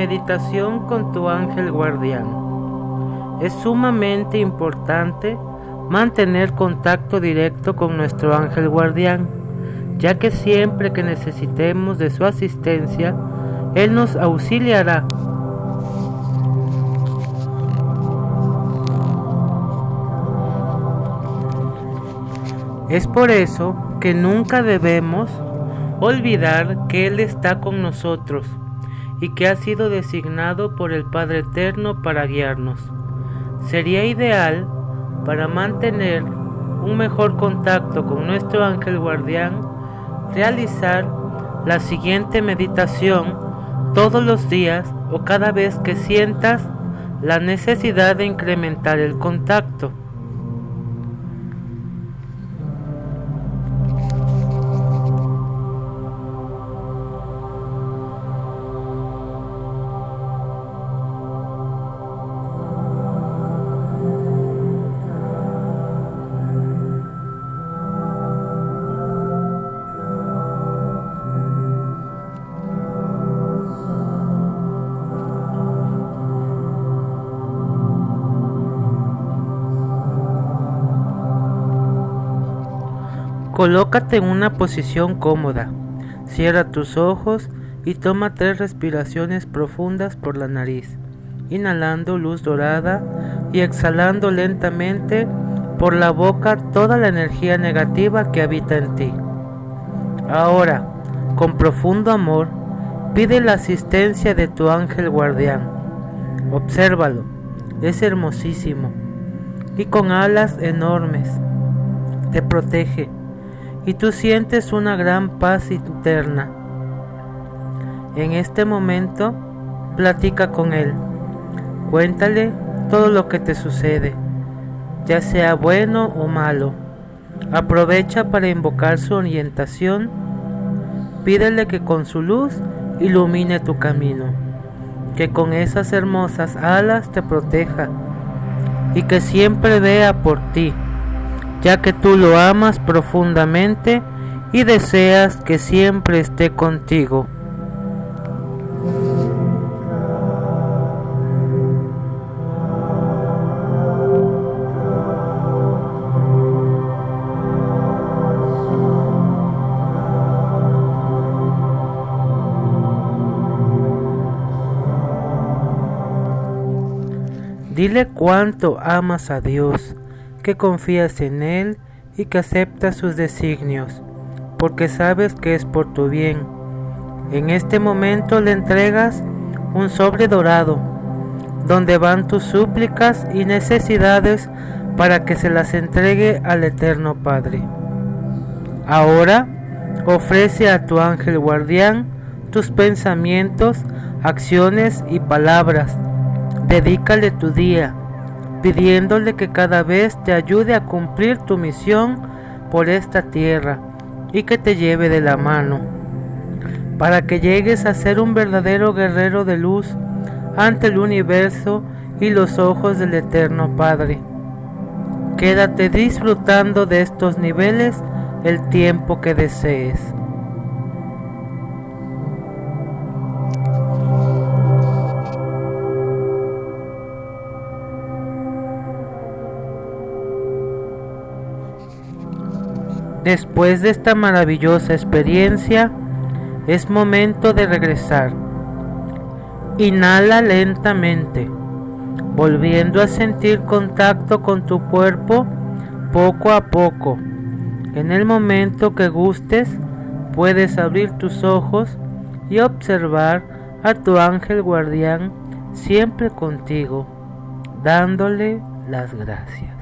Meditación con tu ángel guardián. Es sumamente importante mantener contacto directo con nuestro ángel guardián, ya que siempre que necesitemos de su asistencia, Él nos auxiliará. Es por eso que nunca debemos olvidar que Él está con nosotros y que ha sido designado por el Padre Eterno para guiarnos. Sería ideal para mantener un mejor contacto con nuestro ángel guardián realizar la siguiente meditación todos los días o cada vez que sientas la necesidad de incrementar el contacto. Colócate en una posición cómoda. Cierra tus ojos y toma tres respiraciones profundas por la nariz, inhalando luz dorada y exhalando lentamente por la boca toda la energía negativa que habita en ti. Ahora, con profundo amor, pide la asistencia de tu ángel guardián. Obsérvalo, es hermosísimo y con alas enormes. Te protege y tú sientes una gran paz interna. En este momento, platica con Él. Cuéntale todo lo que te sucede, ya sea bueno o malo. Aprovecha para invocar su orientación. Pídele que con su luz ilumine tu camino, que con esas hermosas alas te proteja y que siempre vea por ti ya que tú lo amas profundamente y deseas que siempre esté contigo. Dile cuánto amas a Dios que confías en Él y que aceptas sus designios, porque sabes que es por tu bien. En este momento le entregas un sobre dorado, donde van tus súplicas y necesidades para que se las entregue al Eterno Padre. Ahora ofrece a tu ángel guardián tus pensamientos, acciones y palabras. Dedícale tu día pidiéndole que cada vez te ayude a cumplir tu misión por esta tierra y que te lleve de la mano, para que llegues a ser un verdadero guerrero de luz ante el universo y los ojos del Eterno Padre. Quédate disfrutando de estos niveles el tiempo que desees. Después de esta maravillosa experiencia, es momento de regresar. Inhala lentamente, volviendo a sentir contacto con tu cuerpo poco a poco. En el momento que gustes, puedes abrir tus ojos y observar a tu ángel guardián siempre contigo, dándole las gracias.